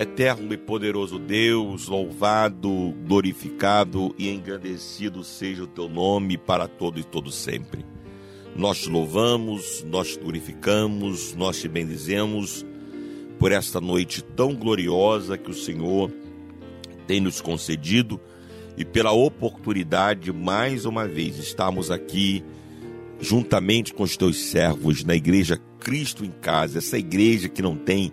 Eterno e poderoso Deus, louvado, glorificado e engrandecido seja o teu nome para todo e todo sempre. Nós te louvamos, nós te glorificamos, nós te bendizemos por esta noite tão gloriosa que o Senhor tem nos concedido e pela oportunidade mais uma vez estarmos aqui juntamente com os teus servos na igreja Cristo em Casa, essa igreja que não tem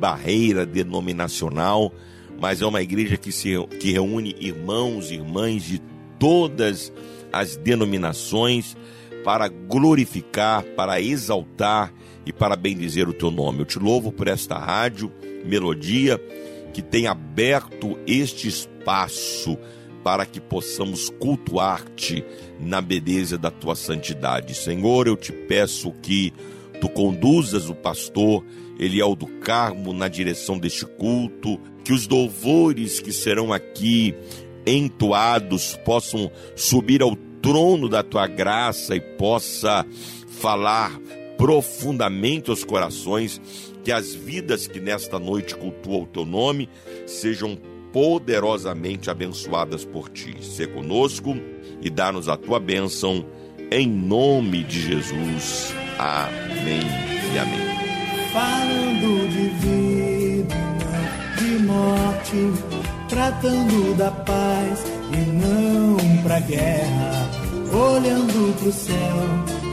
barreira denominacional, mas é uma igreja que, se, que reúne irmãos e irmãs de todas as denominações para glorificar, para exaltar e para bendizer o teu nome. Eu te louvo por esta rádio Melodia que tem aberto este espaço para que possamos cultuar-te na beleza da tua santidade. Senhor, eu te peço que tu conduzas o pastor Eliel do Carmo na direção deste culto, que os louvores que serão aqui entoados possam subir ao trono da tua graça e possa falar profundamente aos corações, que as vidas que nesta noite cultuam o teu nome sejam poderosamente abençoadas por ti. Se conosco e dá-nos a tua bênção, em nome de Jesus. Amém e amém falando de vida, de morte, tratando da paz e não pra guerra, olhando pro céu,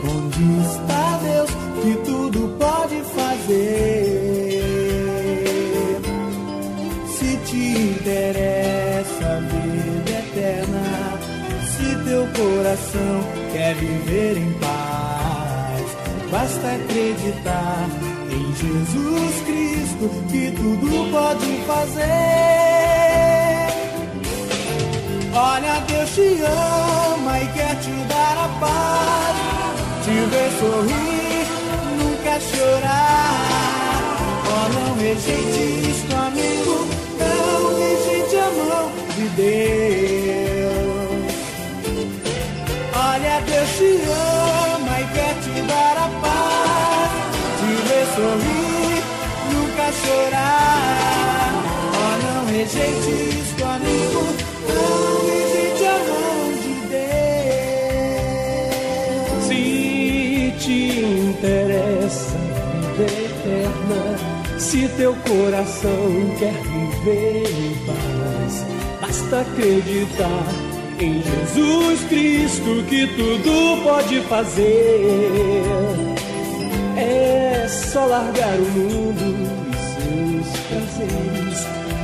onde está Deus que tudo pode fazer. Se te interessa a vida eterna, se teu coração quer viver em paz, basta acreditar em Jesus Cristo que tudo pode fazer. Olha, Deus te ama e quer te dar a paz, te ver sorrir, nunca chorar. Oh, não rejeite Se te interessa vida eterna, se teu coração quer viver em paz, basta acreditar. Em Jesus Cristo que tudo pode fazer é só largar o mundo.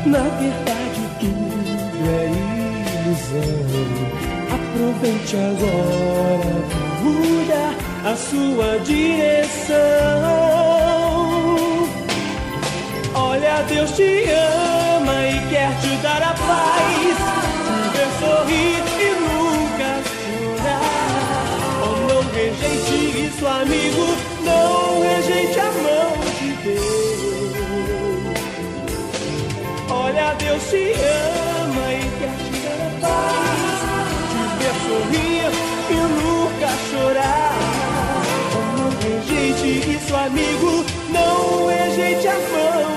Na verdade, tudo é ilusão. Aproveite agora mudar a sua direção. Olha, Deus te ama e quer te dar a paz, ver sorrir e nunca chorar. Oh, não rejeite isso, amigo, não rejeite a te ama e quer te dar a paz, te ver sorrir e nunca chorar. Não rejeite isso, amigo, não rejeite a mão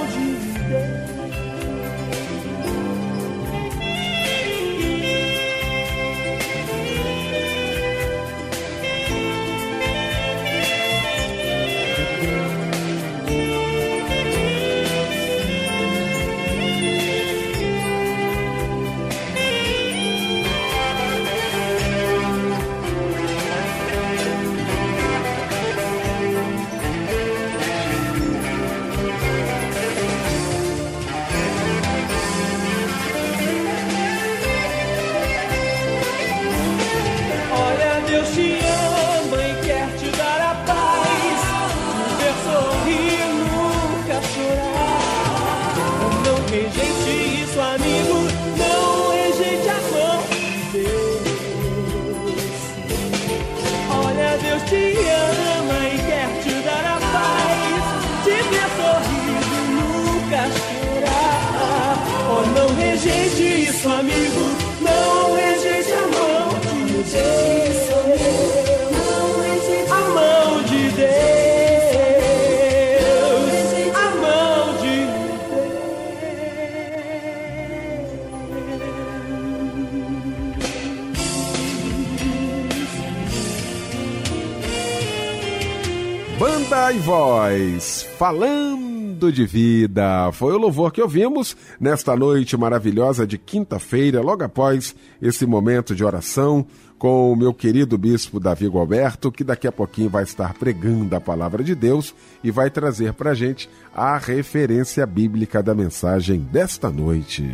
falando de vida. Foi o louvor que ouvimos nesta noite maravilhosa de quinta-feira, logo após esse momento de oração com o meu querido bispo Davi Gualberto, que daqui a pouquinho vai estar pregando a palavra de Deus e vai trazer para gente a referência bíblica da mensagem desta noite.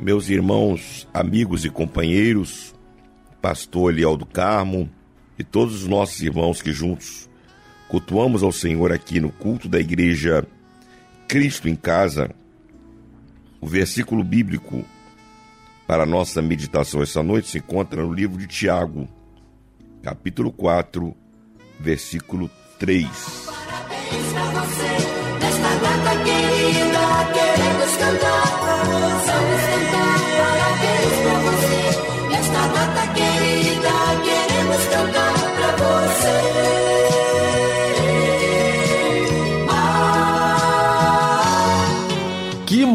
Meus irmãos, amigos e companheiros, pastor Eliel do Carmo e todos os nossos irmãos que juntos cultuamos ao Senhor aqui no culto da igreja Cristo em Casa, o versículo bíblico para a nossa meditação essa noite se encontra no livro de Tiago, capítulo 4, versículo 3. Parabéns pra você, nesta data querida, queremos cantar. Vamos cantar, parabéns pra você, nesta data querida, queremos cantar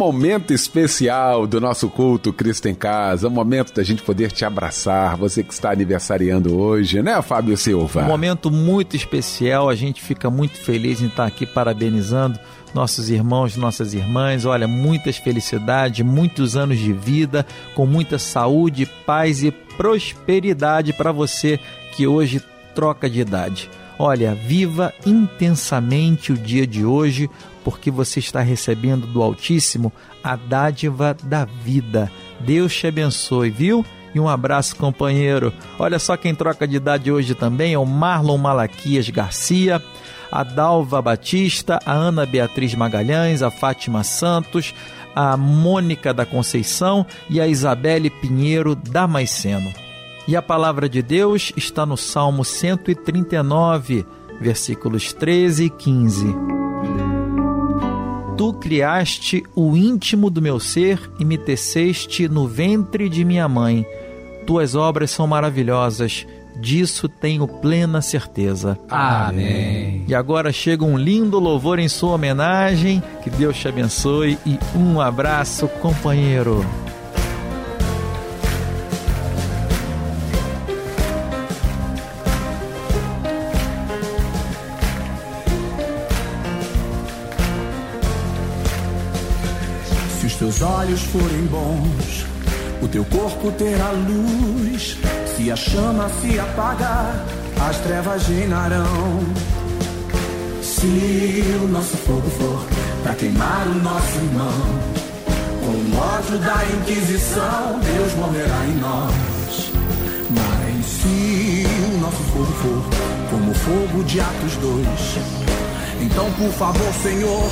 momento especial do nosso culto Cristo em Casa, um momento da gente poder te abraçar, você que está aniversariando hoje, né, Fábio Silva? Um momento muito especial, a gente fica muito feliz em estar aqui parabenizando nossos irmãos, nossas irmãs. Olha, muitas felicidades, muitos anos de vida, com muita saúde, paz e prosperidade para você que hoje troca de idade. Olha, viva intensamente o dia de hoje, porque você está recebendo do Altíssimo a dádiva da vida. Deus te abençoe, viu? E um abraço, companheiro. Olha só quem troca de idade hoje também é o Marlon Malaquias Garcia, a Dalva Batista, a Ana Beatriz Magalhães, a Fátima Santos, a Mônica da Conceição e a Isabelle Pinheiro Damasceno. E a palavra de Deus está no Salmo 139, versículos 13 e 15. Tu criaste o íntimo do meu ser e me teceste no ventre de minha mãe. Tuas obras são maravilhosas, disso tenho plena certeza. Amém. E agora chega um lindo louvor em sua homenagem. Que Deus te abençoe e um abraço, companheiro. Se os teus olhos forem bons, o teu corpo terá luz. Se a chama se apagar, as trevas reinarão. Se o nosso fogo for para queimar o nosso irmão, com o ódio da Inquisição, Deus morrerá em nós. Mas se o nosso fogo for como o fogo de Atos 2, então por favor, Senhor,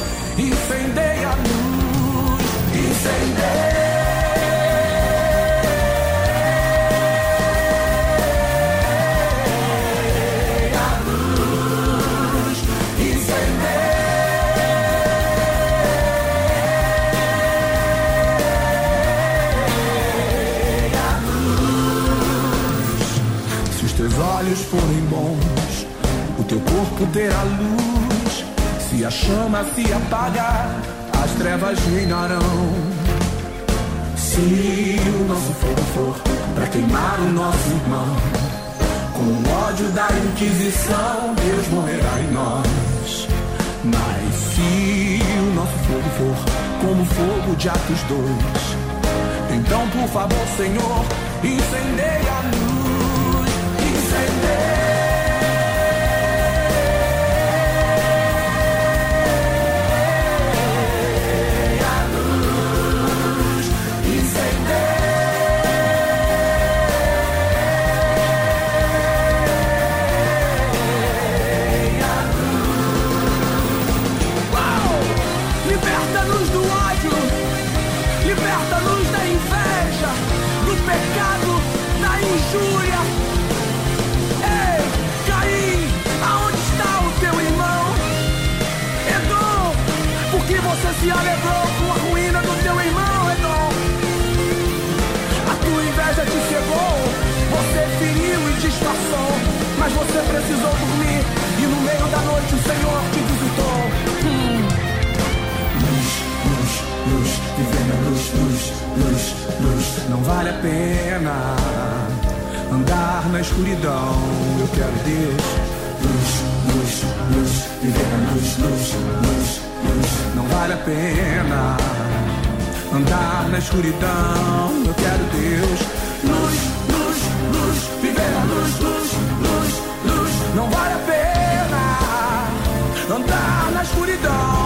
olhos forem bons, o teu corpo terá luz. Se a chama se apagar, trevas reinarão. Se o nosso fogo for para queimar o nosso irmão, com o ódio da Inquisição, Deus morrerá em nós. Mas se o nosso fogo for como o fogo de Atos 2, então por favor, Senhor, incendeia precisou dormir e no meio da noite o Senhor te visitou. Hum. Luz, luz, luz, viver na luz, luz, luz, luz. Não vale a pena andar na escuridão. Eu quero Deus. Luz, luz, luz, viver na luz, luz, luz, luz. Não vale a pena andar na escuridão. Eu quero Deus. Luz, luz, luz, viver na luz, luz, luz, andar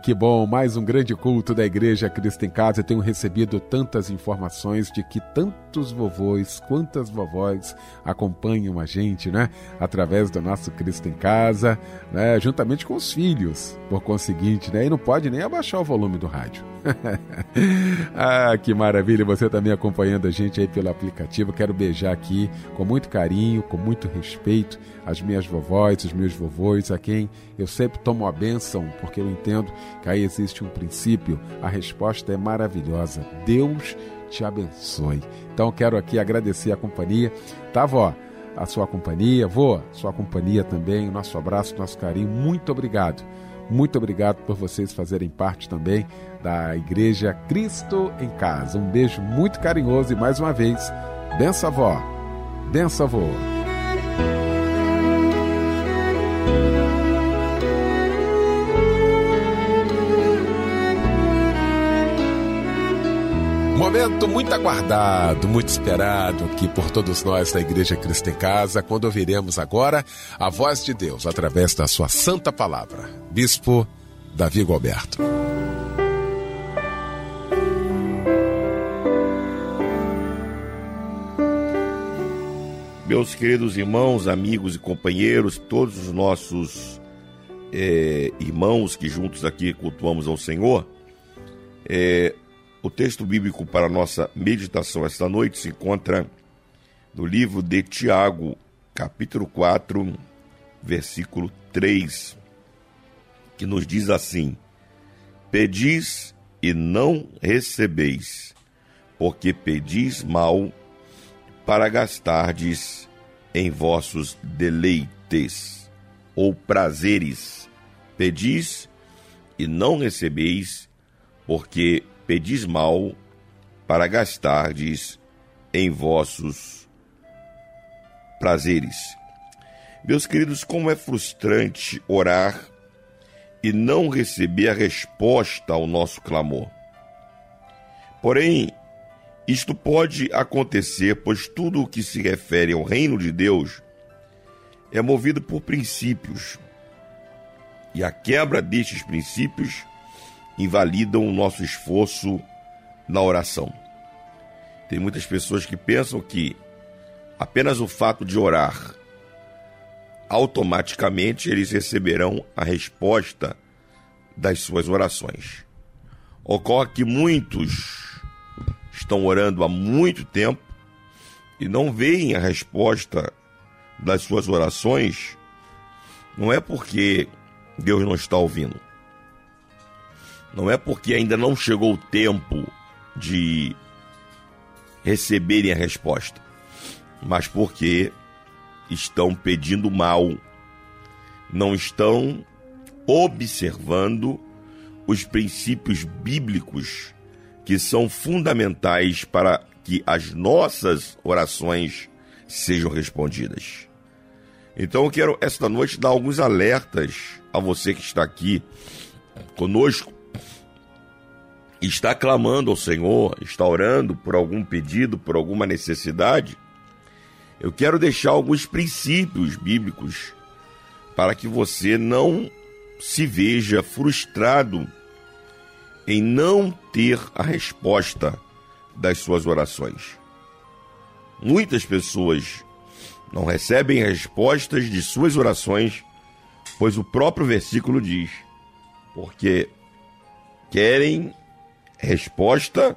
que bom. Mais um grande culto da Igreja Cristo em Casa. Eu tenho recebido tantas informações de que tantos vovôs, quantas vovós acompanham a gente, né? Através do nosso Cristo em Casa, né? Juntamente com os filhos, por conseguinte, né? E não pode nem abaixar o volume do rádio. ah, que maravilha, você também acompanhando a gente aí pelo aplicativo. Quero beijar aqui com muito carinho, com muito respeito as minhas vovós, os meus vovôs, a quem eu sempre tomo a bênção, porque eu entendo que aí existe um princípio. A resposta é maravilhosa. Deus te abençoe. Então quero aqui agradecer a companhia. Tá, vó? A sua companhia, vô, sua companhia também, o nosso abraço, nosso carinho. Muito obrigado. Muito obrigado por vocês fazerem parte também da Igreja Cristo em Casa. Um beijo muito carinhoso e mais uma vez, benção avó, benção avô. Momento muito aguardado, muito esperado aqui por todos nós da Igreja Cristo em Casa, quando ouviremos agora a voz de Deus através da sua santa palavra. Bispo Davi Gualberto. Meus queridos irmãos, amigos e companheiros, todos os nossos é, irmãos que juntos aqui cultuamos ao Senhor, é, o texto bíblico para nossa meditação esta noite se encontra no livro de Tiago, capítulo 4, versículo 3, que nos diz assim: Pedis e não recebeis, porque pedis mal para gastardes em vossos deleites ou prazeres. Pedis e não recebeis, porque pedis mal para gastardes em vossos prazeres. Meus queridos, como é frustrante orar e não receber a resposta ao nosso clamor. Porém, isto pode acontecer, pois tudo o que se refere ao reino de Deus é movido por princípios. E a quebra destes princípios invalidam o nosso esforço na oração. Tem muitas pessoas que pensam que apenas o fato de orar automaticamente eles receberão a resposta das suas orações. Ocorre que muitos estão orando há muito tempo e não veem a resposta das suas orações, não é porque Deus não está ouvindo. Não é porque ainda não chegou o tempo de receberem a resposta, mas porque estão pedindo mal, não estão observando os princípios bíblicos que são fundamentais para que as nossas orações sejam respondidas. Então eu quero esta noite dar alguns alertas a você que está aqui conosco, está clamando ao Senhor, está orando por algum pedido, por alguma necessidade eu quero deixar alguns princípios bíblicos para que você não se veja frustrado em não ter a resposta das suas orações. Muitas pessoas não recebem respostas de suas orações, pois o próprio versículo diz: porque querem resposta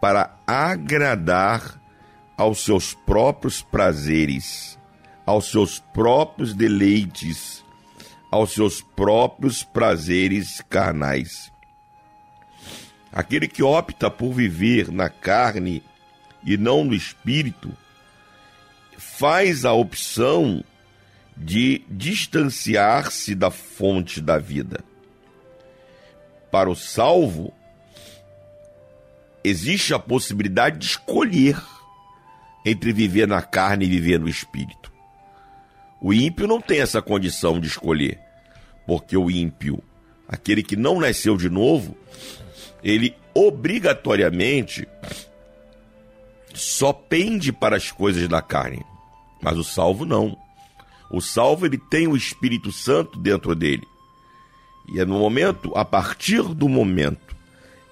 para agradar aos seus próprios prazeres, aos seus próprios deleites, aos seus próprios prazeres carnais. Aquele que opta por viver na carne e não no espírito, faz a opção de distanciar-se da fonte da vida. Para o salvo, existe a possibilidade de escolher entre viver na carne e viver no espírito. O ímpio não tem essa condição de escolher, porque o ímpio, aquele que não nasceu de novo, ele obrigatoriamente só pende para as coisas da carne. Mas o salvo não. O salvo ele tem o Espírito Santo dentro dele. E é no momento, a partir do momento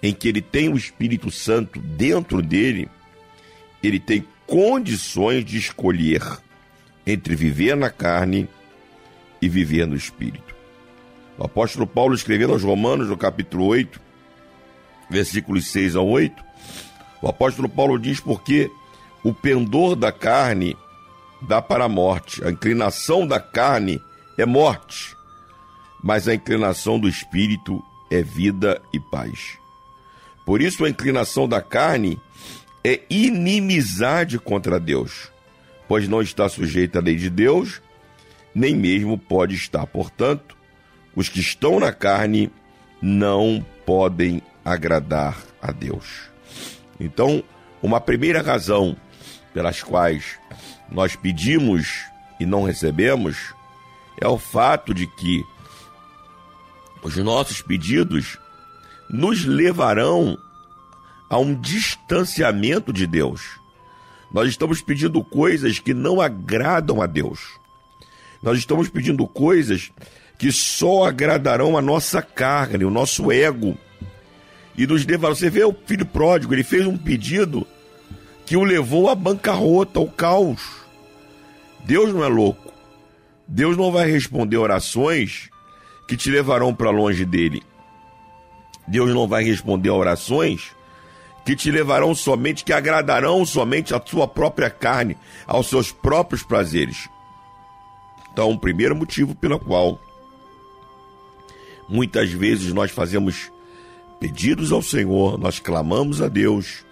em que ele tem o Espírito Santo dentro dele, ele tem condições de escolher entre viver na carne e viver no espírito. O apóstolo Paulo escrevendo aos Romanos, no capítulo 8, versículos 6 a 8, o apóstolo Paulo diz porque o pendor da carne dá para a morte, a inclinação da carne é morte, mas a inclinação do espírito é vida e paz. Por isso a inclinação da carne é inimizade contra Deus, pois não está sujeita à lei de Deus, nem mesmo pode estar. Portanto, os que estão na carne não podem agradar a Deus. Então, uma primeira razão pelas quais nós pedimos e não recebemos é o fato de que os nossos pedidos nos levarão a um distanciamento de Deus. Nós estamos pedindo coisas que não agradam a Deus. Nós estamos pedindo coisas que só agradarão a nossa carne, o nosso ego. E nos levarão. Você vê o filho pródigo, ele fez um pedido que o levou à bancarrota, ao caos. Deus não é louco. Deus não vai responder orações que te levarão para longe dele. Deus não vai responder orações que te levarão somente, que agradarão somente a sua própria carne, aos seus próprios prazeres. Então, o primeiro motivo pelo qual Muitas vezes nós fazemos pedidos ao Senhor, nós clamamos a Deus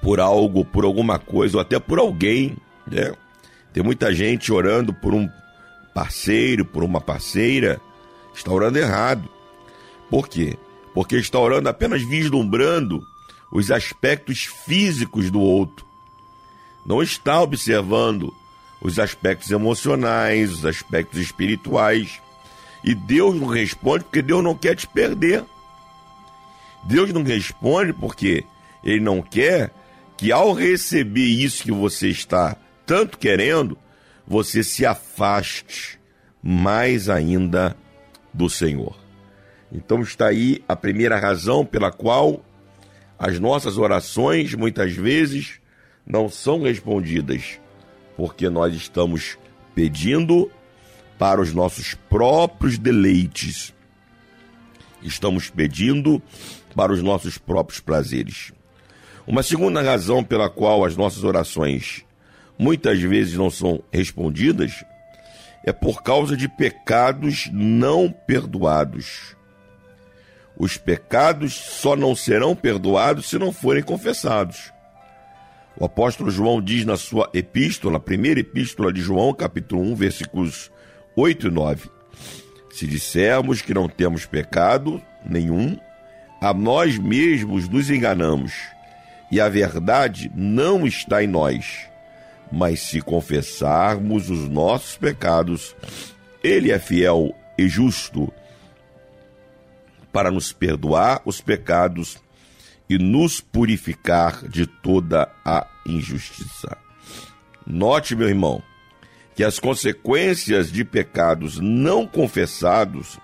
por algo, por alguma coisa, ou até por alguém, né? Tem muita gente orando por um parceiro, por uma parceira, está orando errado. Por quê? Porque está orando apenas vislumbrando os aspectos físicos do outro. Não está observando os aspectos emocionais, os aspectos espirituais. E Deus não responde porque Deus não quer te perder. Deus não responde porque Ele não quer que ao receber isso que você está tanto querendo, você se afaste mais ainda do Senhor. Então está aí a primeira razão pela qual as nossas orações muitas vezes não são respondidas, porque nós estamos pedindo para os nossos próprios deleites. Estamos pedindo para os nossos próprios prazeres. Uma segunda razão pela qual as nossas orações muitas vezes não são respondidas é por causa de pecados não perdoados. Os pecados só não serão perdoados se não forem confessados. O apóstolo João diz na sua epístola, primeira epístola de João, capítulo 1, versículos 8 e 9: Se dissermos que não temos pecado nenhum, a nós mesmos nos enganamos, e a verdade não está em nós. Mas se confessarmos os nossos pecados, Ele é fiel e justo para nos perdoar os pecados e nos purificar de toda a injustiça. Note, meu irmão, que as consequências de pecados não confessados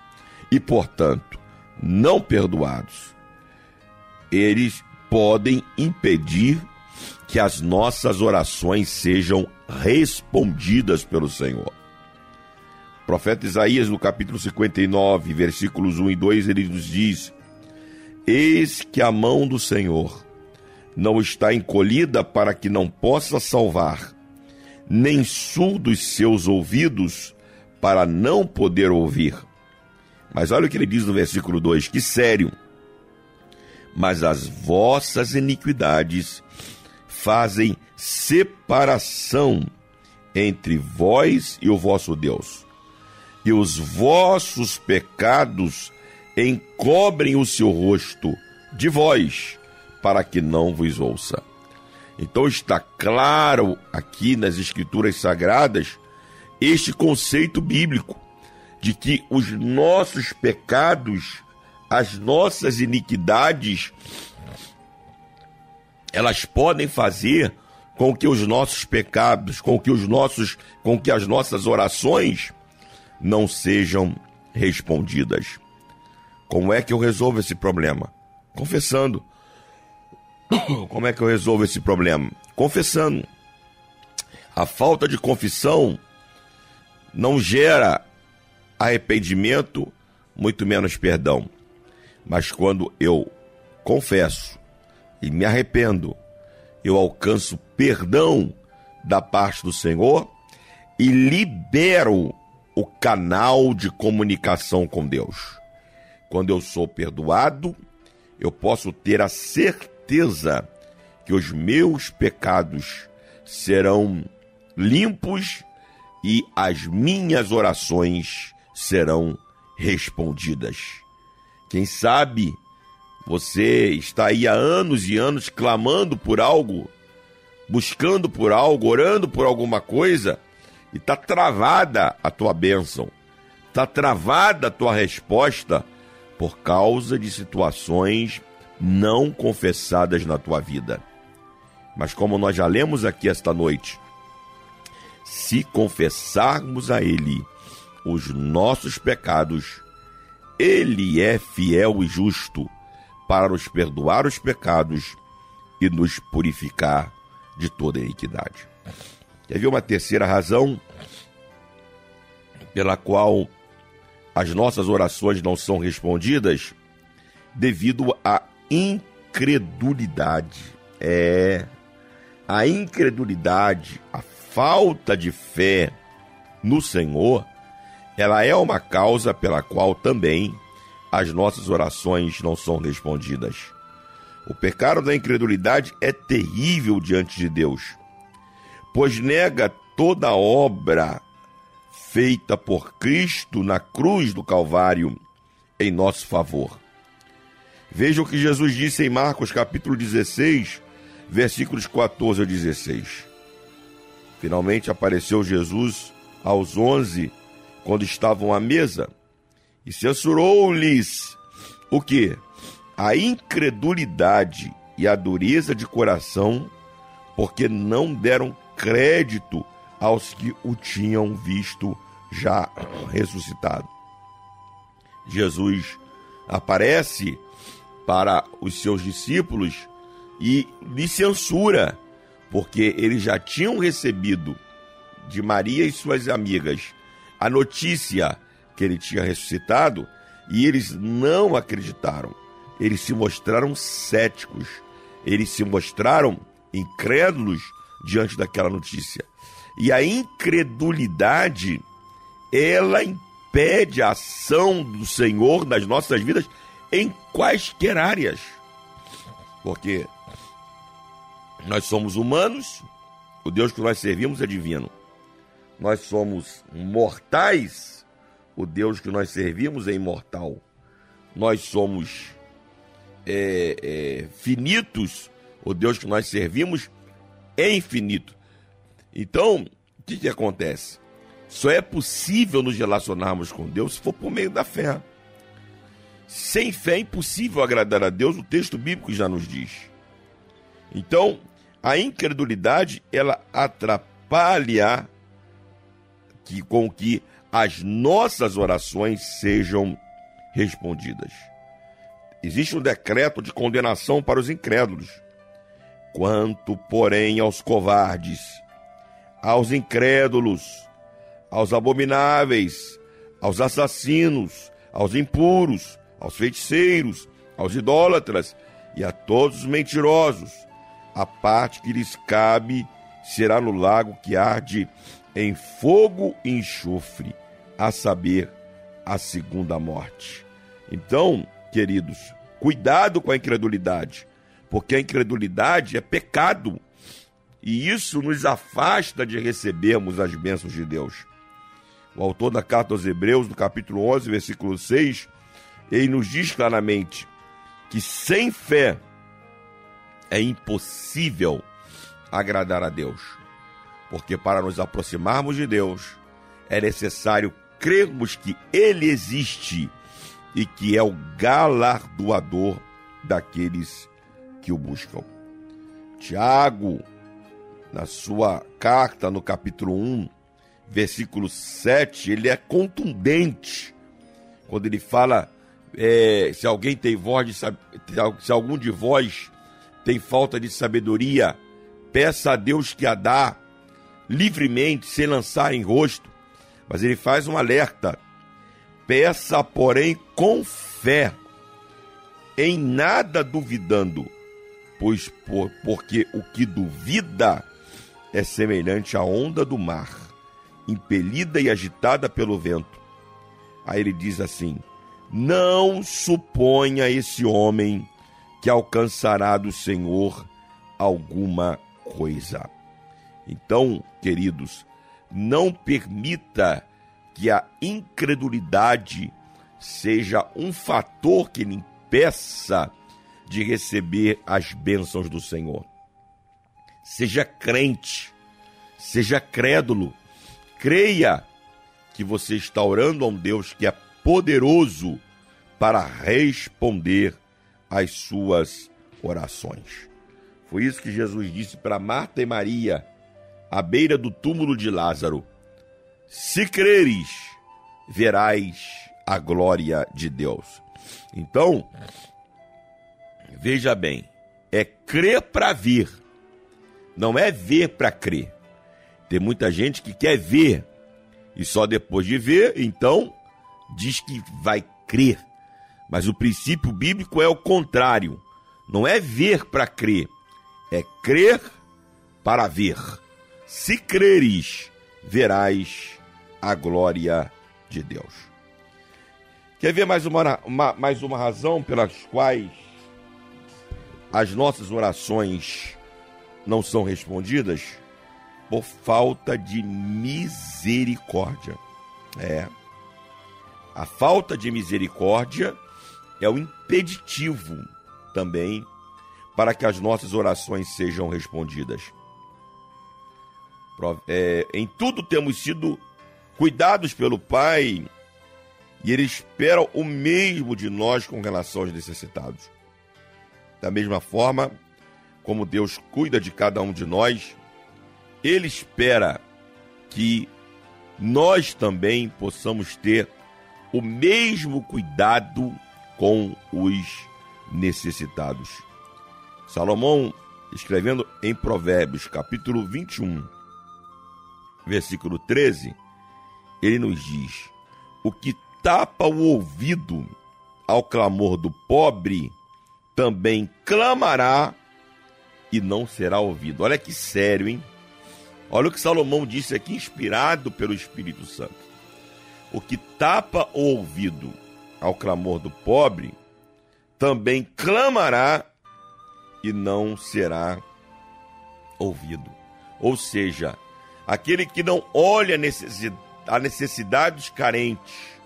e, portanto, não perdoados, eles podem impedir que as nossas orações sejam respondidas pelo Senhor. Profeta Isaías, no capítulo 59, versículos 1 e 2, ele nos diz: Eis que a mão do Senhor não está encolhida para que não possa salvar, nem surdos seus ouvidos para não poder ouvir. Mas olha o que ele diz no versículo 2: que sério. Mas as vossas iniquidades fazem separação entre vós e o vosso Deus, e os vossos pecados encobrem o seu rosto de vós, para que não vos ouça. Então está claro aqui nas Escrituras Sagradas este conceito bíblico de que os nossos pecados, as nossas iniquidades, elas podem fazer com que os nossos pecados, com que os nossos, com que as nossas orações não sejam respondidas. Como é que eu resolvo esse problema? Confessando. Como é que eu resolvo esse problema? Confessando. A falta de confissão não gera arrependimento, muito menos perdão. Mas quando eu confesso e me arrependo, eu alcanço perdão da parte do Senhor e libero o canal de comunicação com Deus. Quando eu sou perdoado, eu posso ter a certeza que os meus pecados serão limpos e as minhas orações serão respondidas. Quem sabe você está aí há anos e anos clamando por algo, buscando por algo, orando por alguma coisa, e está travada a tua bênção, está travada a tua resposta por causa de situações não confessadas na tua vida. Mas como nós já lemos aqui esta noite, se confessarmos a Ele os nossos pecados, Ele é fiel e justo para nos perdoar os pecados e nos purificar de toda iniquidade. Quer ver uma terceira razão pela qual as nossas orações não são respondidas? Devido à incredulidade. É. A incredulidade, a falta de fé no Senhor ela é uma causa pela qual também as nossas orações não são respondidas. O pecado da incredulidade é terrível diante de Deus, pois nega toda obra feita por Cristo na cruz do Calvário em nosso favor. Veja o que Jesus disse em Marcos capítulo 16, versículos 14 a 16. Finalmente apareceu Jesus aos onze, quando estavam à mesa, e censurou-lhes o que? A incredulidade e a dureza de coração, porque não deram crédito aos que o tinham visto já ressuscitado. Jesus aparece para os seus discípulos e lhe censura, porque eles já tinham recebido de Maria e suas amigas a notícia que ele tinha ressuscitado e eles não acreditaram. Eles se mostraram céticos, eles se mostraram incrédulos diante daquela notícia. E a incredulidade, ela impede a ação do Senhor nas nossas vidas em quaisquer áreas. Porque nós somos humanos, o Deus que nós servimos é divino. Nós somos mortais, o Deus que nós servimos é imortal. Nós somos é, é, finitos, o Deus que nós servimos é infinito. Então, o que, que acontece? Só é possível nos relacionarmos com Deus se for por meio da fé. Sem fé é impossível agradar a Deus, o texto bíblico já nos diz. Então, a incredulidade, ela atrapalha que, com que as nossas orações sejam respondidas. Existe um decreto de condenação para os incrédulos. Quanto, porém, aos covardes, aos incrédulos, aos abomináveis, aos assassinos, aos impuros, aos feiticeiros, aos idólatras e a todos os mentirosos. A parte que lhes cabe será no lago que arde em fogo e enxofre, a saber, a segunda morte. Então, queridos, cuidado com a incredulidade, porque a incredulidade é pecado e isso nos afasta de recebermos as bênçãos de Deus. O autor da carta aos Hebreus, no capítulo 11, versículo 6, ele nos diz claramente que sem fé é impossível agradar a Deus. Porque para nos aproximarmos de Deus é necessário crermos que Ele existe e que é o galardoador daqueles que o buscam. Tiago, na sua carta, no capítulo 1, versículo 7, ele é contundente quando ele fala é, se alguém tem voz de se algum de vós tem falta de sabedoria, peça a Deus que a dá livremente, sem lançar em rosto. Mas ele faz um alerta: peça, porém, com fé, em nada duvidando, pois por, porque o que duvida é semelhante à onda do mar, impelida e agitada pelo vento. Aí ele diz assim: não suponha esse homem que alcançará do Senhor alguma coisa. Então, queridos, não permita que a incredulidade seja um fator que lhe impeça de receber as bênçãos do Senhor. Seja crente, seja crédulo, creia que você está orando a um Deus que é poderoso para responder às suas orações. Foi isso que Jesus disse para Marta e Maria, à beira do túmulo de Lázaro: Se creres, verás a glória de Deus. Então, veja bem, é crer para ver, não é ver para crer. Tem muita gente que quer ver e só depois de ver, então diz que vai crer. Mas o princípio bíblico é o contrário. Não é ver para crer, é crer para ver. Se creres, verás a glória de Deus. Quer ver mais uma, uma, mais uma razão pelas quais as nossas orações não são respondidas? Por falta de misericórdia. É. A falta de misericórdia é o impeditivo também para que as nossas orações sejam respondidas. É, em tudo temos sido cuidados pelo Pai e Ele espera o mesmo de nós com relação aos necessitados. Da mesma forma como Deus cuida de cada um de nós, Ele espera que nós também possamos ter o mesmo cuidado com os necessitados. Salomão, escrevendo em Provérbios, capítulo 21, versículo 13, ele nos diz: O que tapa o ouvido ao clamor do pobre, também clamará e não será ouvido. Olha que sério, hein? Olha o que Salomão disse aqui, inspirado pelo Espírito Santo. O que tapa o ouvido ao clamor do pobre, também clamará e não será ouvido. Ou seja, aquele que não olha a necessidade dos carentes,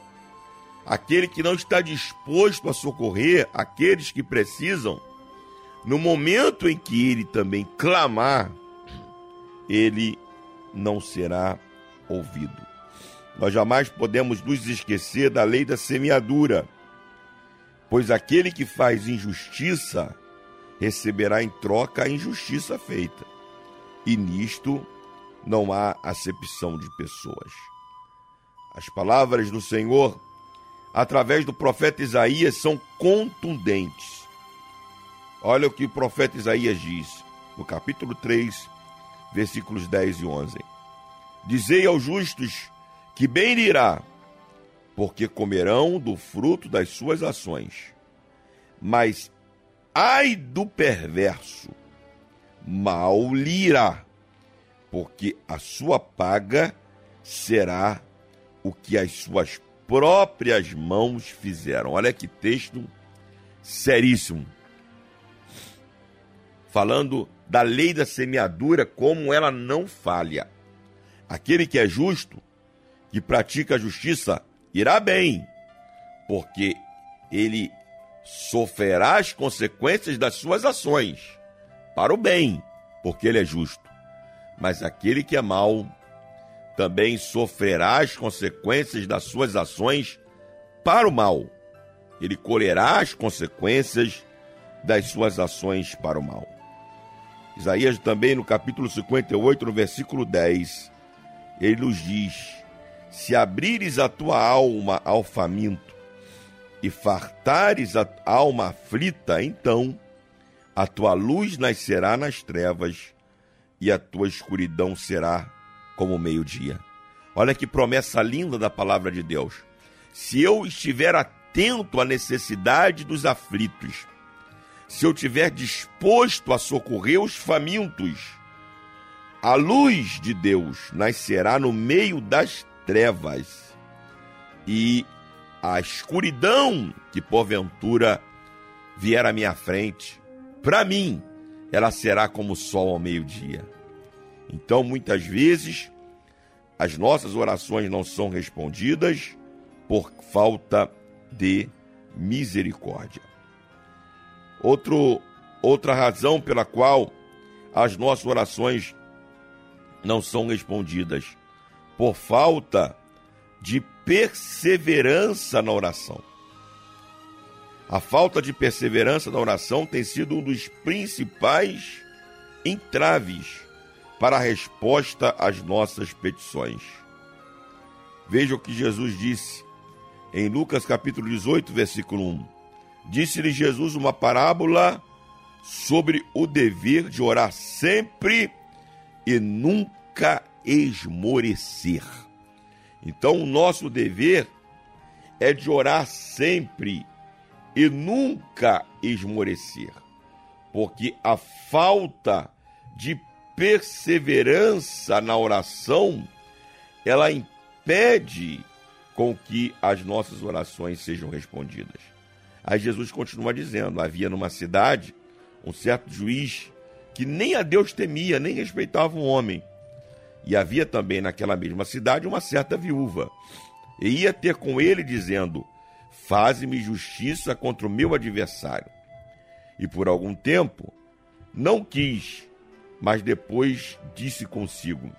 aquele que não está disposto a socorrer aqueles que precisam, no momento em que ele também clamar, ele não será ouvido. Nós jamais podemos nos esquecer da lei da semeadura, pois aquele que faz injustiça receberá em troca a injustiça feita. E nisto não há acepção de pessoas. As palavras do Senhor, através do profeta Isaías, são contundentes. Olha o que o profeta Isaías diz, no capítulo 3, versículos 10 e 11. Dizei aos justos que bem lhe irá, porque comerão do fruto das suas ações. Mas Ai do perverso, mal lhe irá, porque a sua paga será o que as suas próprias mãos fizeram. Olha que texto seríssimo. Falando da lei da semeadura, como ela não falha. Aquele que é justo, que pratica a justiça, irá bem, porque ele sofrerá as consequências das suas ações, para o bem, porque ele é justo. Mas aquele que é mau também sofrerá as consequências das suas ações para o mal. Ele colherá as consequências das suas ações para o mal. Isaías também no capítulo 58, no versículo 10, ele nos diz: Se abrires a tua alma ao faminto e fartares a alma aflita, então a tua luz nascerá nas trevas e a tua escuridão será como o meio-dia. Olha que promessa linda da palavra de Deus. Se eu estiver atento à necessidade dos aflitos, se eu estiver disposto a socorrer os famintos, a luz de Deus nascerá no meio das trevas e a escuridão que porventura vier à minha frente, para mim, ela será como o sol ao meio-dia. Então, muitas vezes, as nossas orações não são respondidas por falta de misericórdia. Outro, outra razão pela qual as nossas orações não são respondidas por falta de perseverança na oração. A falta de perseverança na oração tem sido um dos principais entraves para a resposta às nossas petições. Veja o que Jesus disse em Lucas capítulo 18, versículo 1. Disse-lhe Jesus uma parábola sobre o dever de orar sempre e nunca esmorecer. Então, o nosso dever é de orar sempre e nunca esmorecer, porque a falta de perseverança na oração ela impede com que as nossas orações sejam respondidas. Aí Jesus continua dizendo: havia numa cidade um certo juiz que nem a Deus temia, nem respeitava um homem. E havia também naquela mesma cidade uma certa viúva. E ia ter com ele, dizendo: Faze-me justiça contra o meu adversário. E por algum tempo não quis, mas depois disse consigo: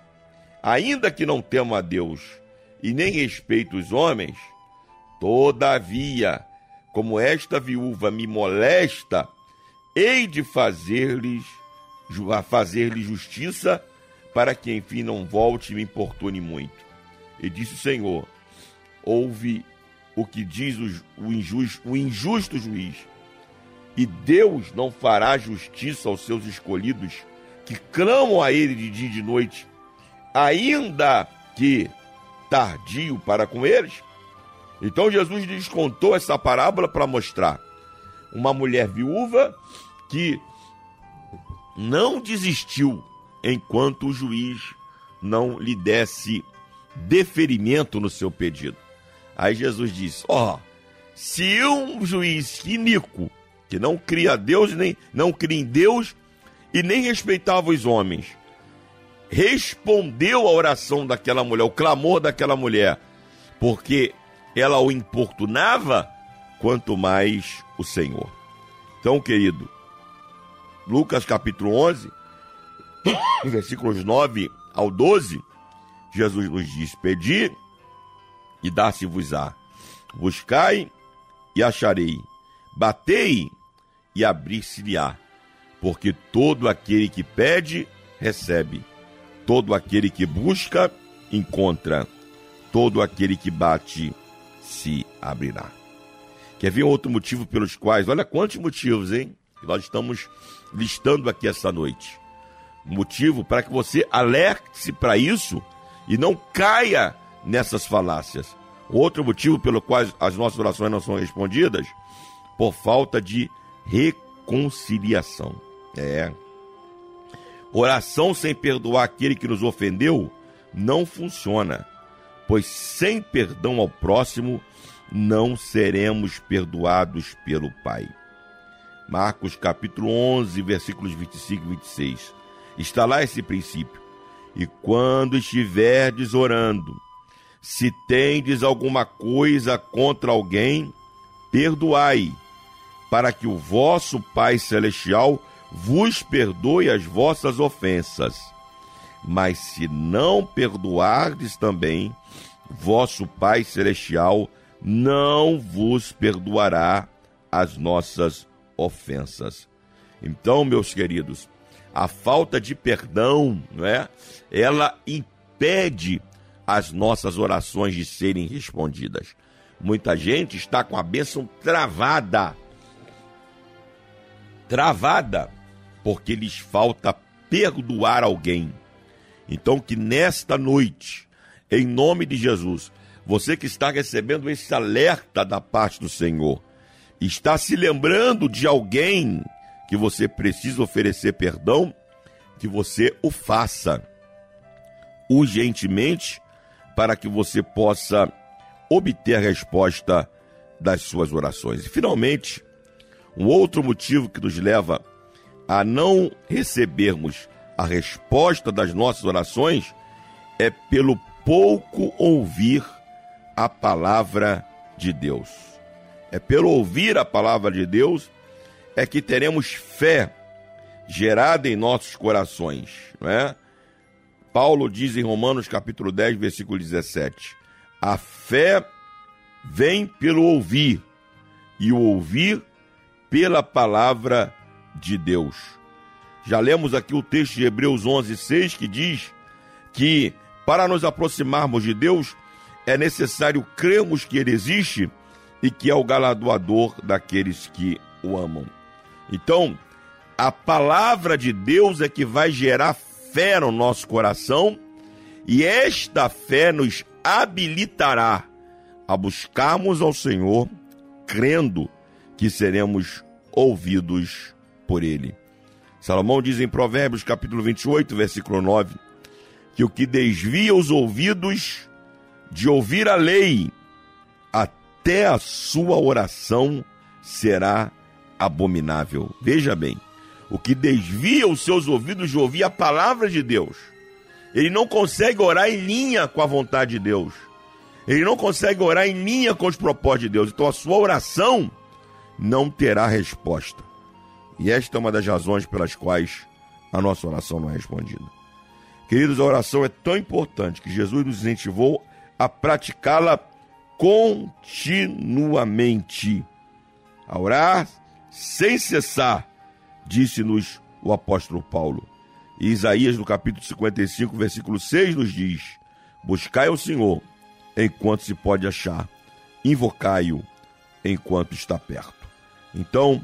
Ainda que não temo a Deus e nem respeito os homens, todavia, como esta viúva me molesta, hei de fazer-lhes fazer-lhe justiça, para que enfim não volte e me importune muito. E disse o Senhor: Ouve o que diz o injusto, o injusto juiz. E Deus não fará justiça aos seus escolhidos que clamam a Ele de dia e de noite, ainda que tardio para com eles? Então Jesus lhes contou essa parábola para mostrar uma mulher viúva que não desistiu enquanto o juiz não lhe desse deferimento no seu pedido. Aí Jesus disse: Ó, oh, se um juiz iníquo, que não cria Deus, nem não cria em Deus e nem respeitava os homens, respondeu à oração daquela mulher, o clamor daquela mulher, porque ela o importunava, quanto mais o Senhor. Então, querido, Lucas capítulo 11, versículos 9 ao 12, Jesus nos diz: Pedi e dá-se-vos-á, buscai e acharei, batei e abrir-se-lhe-á, porque todo aquele que pede, recebe, todo aquele que busca, encontra, todo aquele que bate, se abrirá. Quer ver outro motivo pelos quais? Olha quantos motivos, hein? Que nós estamos listando aqui essa noite. Motivo para que você alerte-se para isso e não caia nessas falácias. Outro motivo pelo qual as nossas orações não são respondidas, por falta de reconciliação. É. Oração sem perdoar aquele que nos ofendeu não funciona, pois sem perdão ao próximo não seremos perdoados pelo Pai. Marcos capítulo 11, versículos 25 e 26. Está lá esse princípio. E quando estiverdes orando, se tendes alguma coisa contra alguém, perdoai, para que o vosso Pai Celestial vos perdoe as vossas ofensas. Mas se não perdoardes também, vosso Pai Celestial não vos perdoará as nossas ofensas. Então, meus queridos, a falta de perdão, não é? Ela impede as nossas orações de serem respondidas. Muita gente está com a bênção travada. Travada, porque lhes falta perdoar alguém. Então, que nesta noite, em nome de Jesus, você que está recebendo esse alerta da parte do Senhor, está se lembrando de alguém que você precisa oferecer perdão, que você o faça urgentemente para que você possa obter a resposta das suas orações. E finalmente, um outro motivo que nos leva a não recebermos a resposta das nossas orações é pelo pouco ouvir a palavra de Deus é pelo ouvir a palavra de Deus, é que teremos fé gerada em nossos corações, não é? Paulo diz em Romanos capítulo 10, versículo 17: A fé vem pelo ouvir, e o ouvir pela palavra de Deus. Já lemos aqui o texto de Hebreus 11, 6, que diz que para nos aproximarmos de Deus é necessário crermos que Ele existe e que é o galardoador daqueles que o amam. Então, a palavra de Deus é que vai gerar fé no nosso coração e esta fé nos habilitará a buscarmos ao Senhor, crendo que seremos ouvidos por Ele. Salomão diz em Provérbios capítulo 28, versículo 9, que o que desvia os ouvidos de ouvir a lei até a sua oração será abominável. Veja bem, o que desvia os seus ouvidos de ouvir a palavra de Deus. Ele não consegue orar em linha com a vontade de Deus. Ele não consegue orar em linha com os propósitos de Deus. Então a sua oração não terá resposta. E esta é uma das razões pelas quais a nossa oração não é respondida. Queridos, a oração é tão importante que Jesus nos incentivou a praticá-la continuamente. A orar sem cessar, disse-nos o apóstolo Paulo. E Isaías, no capítulo 55, versículo 6, nos diz: Buscai o Senhor enquanto se pode achar, invocai-o enquanto está perto. Então,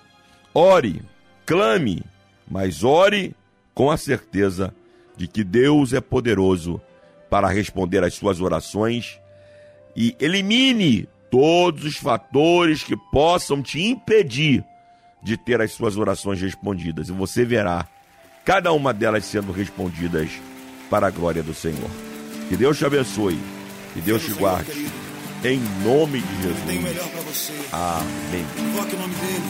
ore, clame, mas ore com a certeza de que Deus é poderoso para responder às suas orações e elimine todos os fatores que possam te impedir de ter as suas orações respondidas. E você verá cada uma delas sendo respondidas para a glória do Senhor. Que Deus te abençoe. Que Deus te guarde. Em nome de Jesus. Tem melhor para você. Amém. Invoque o nome dele.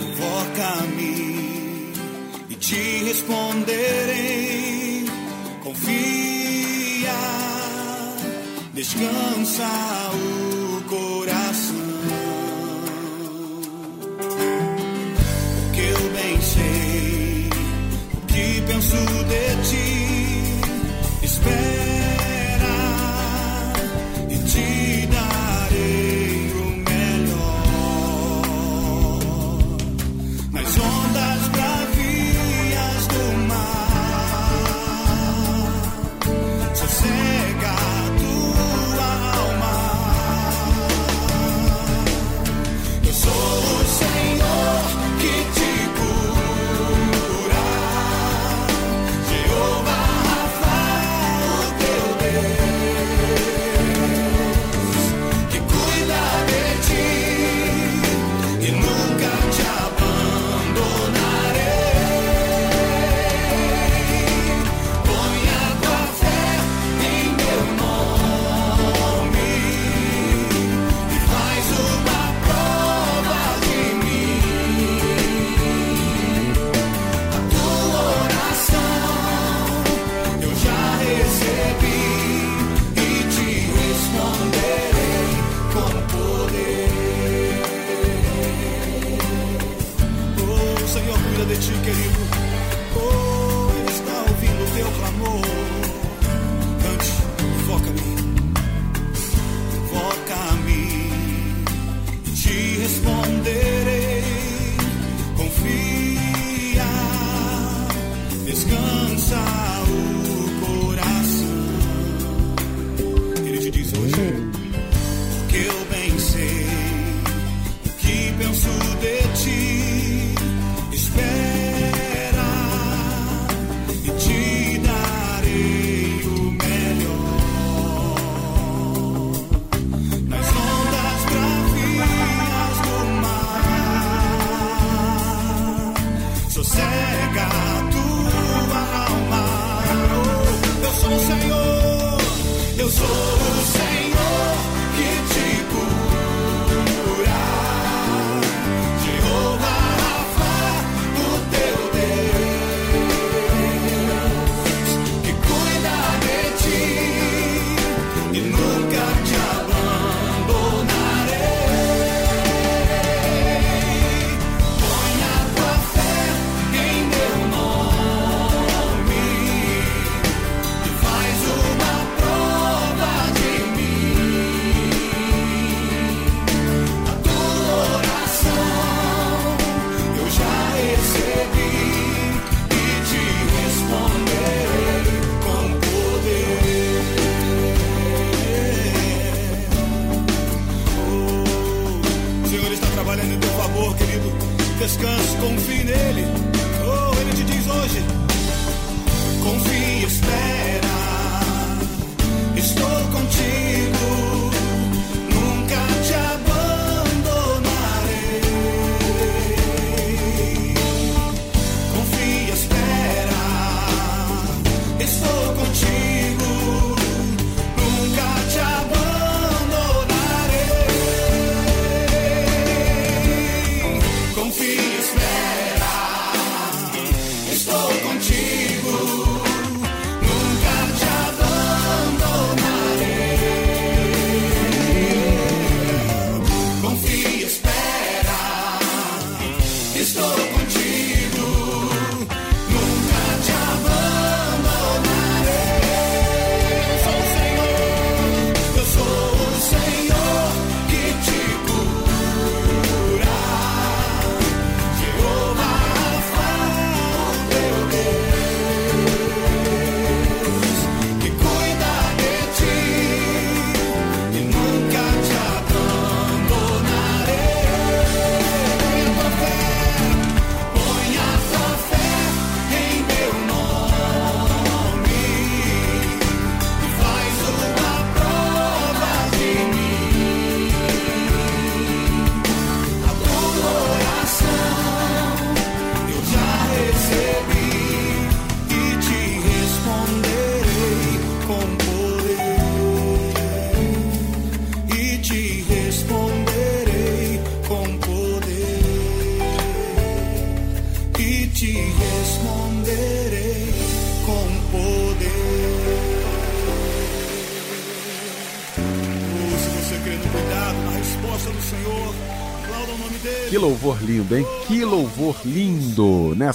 Invoca-me e te responderei. Confia, descansa o coração.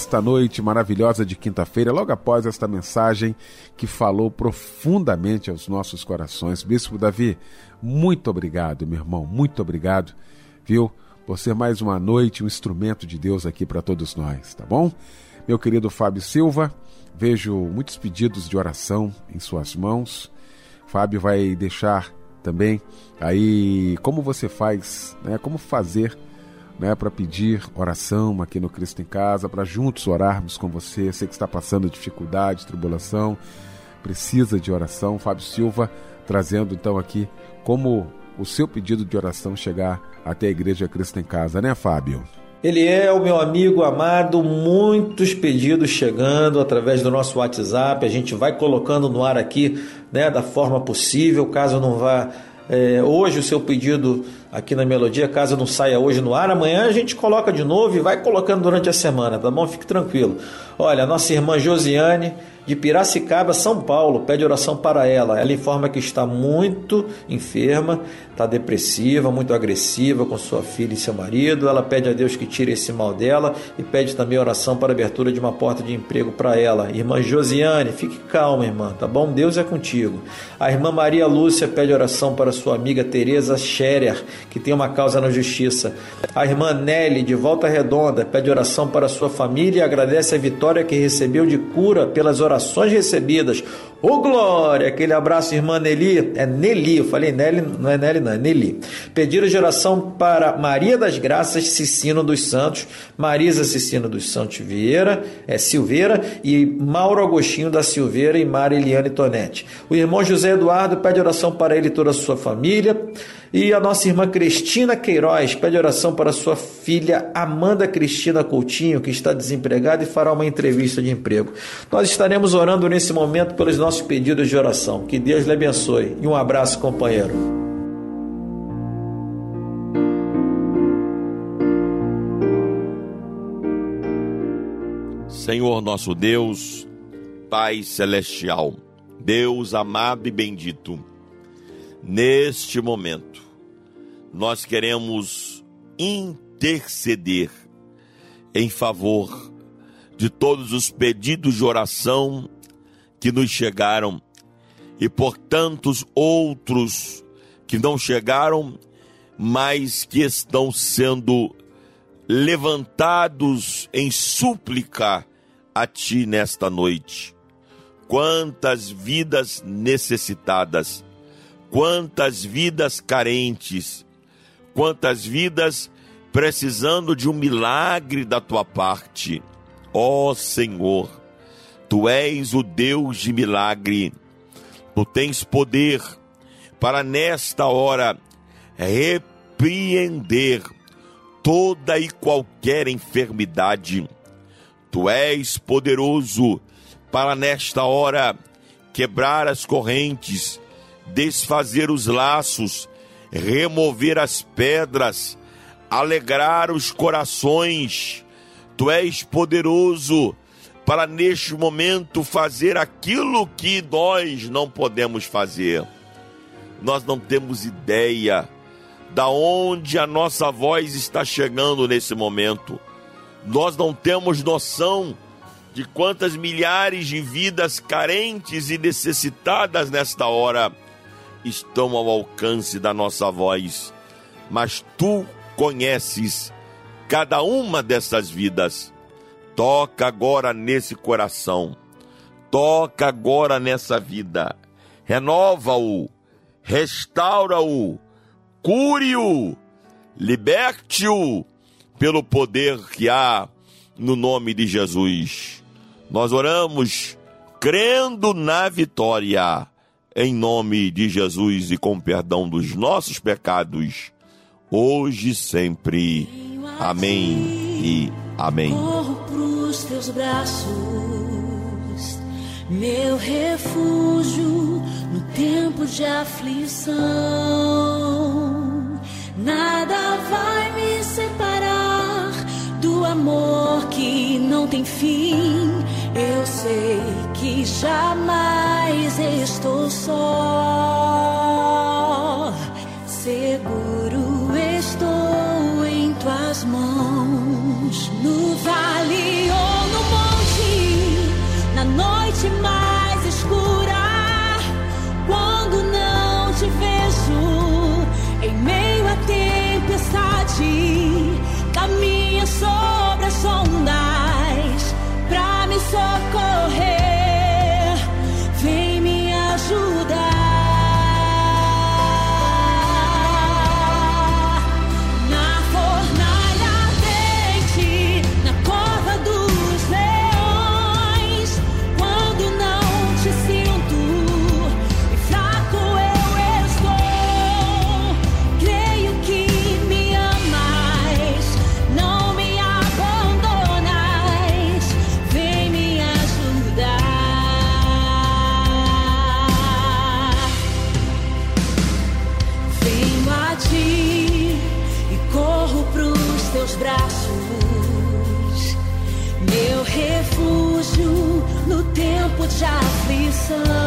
Nesta noite maravilhosa de quinta-feira, logo após esta mensagem que falou profundamente aos nossos corações. Bispo Davi, muito obrigado, meu irmão, muito obrigado, viu? Por ser mais uma noite um instrumento de Deus aqui para todos nós, tá bom? Meu querido Fábio Silva, vejo muitos pedidos de oração em suas mãos. Fábio vai deixar também aí como você faz, né? Como fazer né, para pedir oração aqui no Cristo em Casa, para juntos orarmos com você. Sei que está passando dificuldade, tribulação, precisa de oração. Fábio Silva trazendo então aqui como o seu pedido de oração chegar até a Igreja Cristo em Casa, né, Fábio? Ele é o meu amigo amado, muitos pedidos chegando através do nosso WhatsApp. A gente vai colocando no ar aqui, né, da forma possível, caso não vá é, hoje o seu pedido aqui na Melodia, caso não saia hoje no ar, amanhã a gente coloca de novo e vai colocando durante a semana, tá bom? Fique tranquilo. Olha, nossa irmã Josiane de Piracicaba, São Paulo, pede oração para ela. Ela informa que está muito enferma, está depressiva, muito agressiva com sua filha e seu marido. Ela pede a Deus que tire esse mal dela e pede também oração para abertura de uma porta de emprego para ela. Irmã Josiane, fique calma, irmã, tá bom? Deus é contigo. A irmã Maria Lúcia pede oração para sua amiga Teresa Scherer, que tem uma causa na justiça. A irmã Nelly, de Volta Redonda, pede oração para sua família e agradece a vitória que recebeu de cura pelas orações recebidas. Ô glória! Aquele abraço, irmã Nelly. É Nelly, eu falei Nelly, não é Nelly, não, é Nelly. Pediram de oração para Maria das Graças Cicino dos Santos, Marisa Cicino dos Santos Vieira, é Silveira e Mauro Agostinho da Silveira e Maria Eliane Tonetti. O irmão José Eduardo pede oração para ele e toda a sua família. E a nossa irmã Cristina Queiroz pede oração para sua filha Amanda Cristina Coutinho, que está desempregada e fará uma entrevista de emprego. Nós estaremos orando nesse momento pelos nossos pedidos de oração. Que Deus lhe abençoe. E um abraço, companheiro. Senhor nosso Deus, Pai celestial, Deus amado e bendito, neste momento, nós queremos interceder em favor de todos os pedidos de oração que nos chegaram e por tantos outros que não chegaram, mas que estão sendo levantados em súplica a Ti nesta noite. Quantas vidas necessitadas, quantas vidas carentes, quantas vidas precisando de um milagre da Tua parte. Ó oh, Senhor, Tu és o Deus de milagre, Tu tens poder para nesta hora repreender toda e qualquer enfermidade. Tu és poderoso para nesta hora quebrar as correntes, desfazer os laços, remover as pedras, alegrar os corações. Tu és poderoso para neste momento fazer aquilo que nós não podemos fazer. Nós não temos ideia da onde a nossa voz está chegando nesse momento. Nós não temos noção de quantas milhares de vidas carentes e necessitadas nesta hora estão ao alcance da nossa voz. Mas tu conheces cada uma dessas vidas Toca agora nesse coração. Toca agora nessa vida. Renova-o. Restaura-o. Cure-o. Liberte-o pelo poder que há no nome de Jesus. Nós oramos crendo na vitória, em nome de Jesus e com perdão dos nossos pecados, hoje e sempre. Amém e amém nos teus braços, meu refúgio no tempo de aflição. Nada vai me separar do amor que não tem fim. Eu sei que jamais estou só. Seguro estou em tuas mãos no aflição.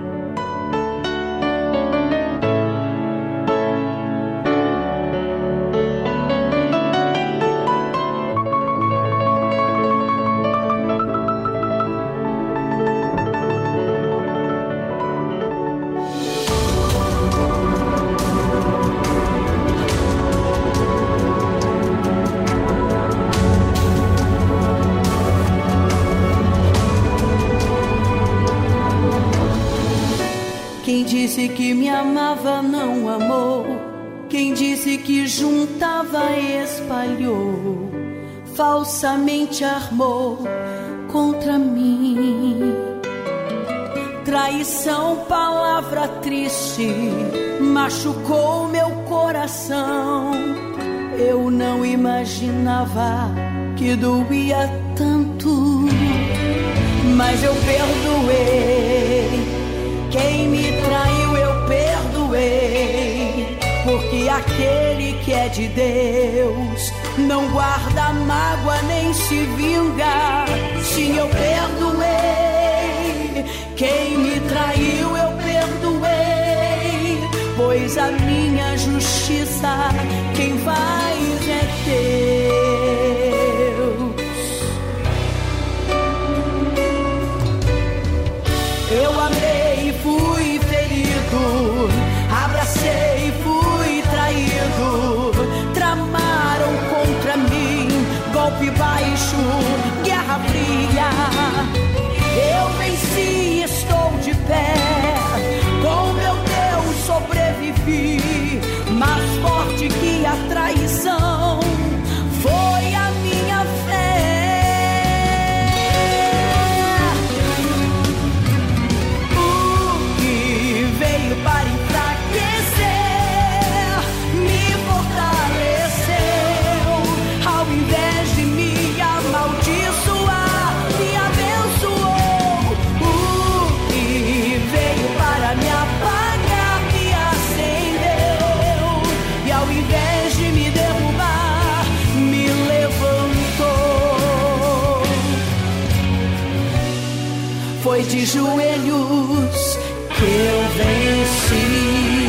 disse que juntava, espalhou, falsamente armou contra mim. Traição, palavra triste, machucou meu coração. Eu não imaginava que doía tanto, mas eu perdoei quem me aquele que é de Deus não guarda mágoa nem se vinga. Sim, eu perdoei. Quem me traiu, eu perdoei. Pois a minha justiça, quem vai joelhos que eu venci.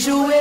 joelhos.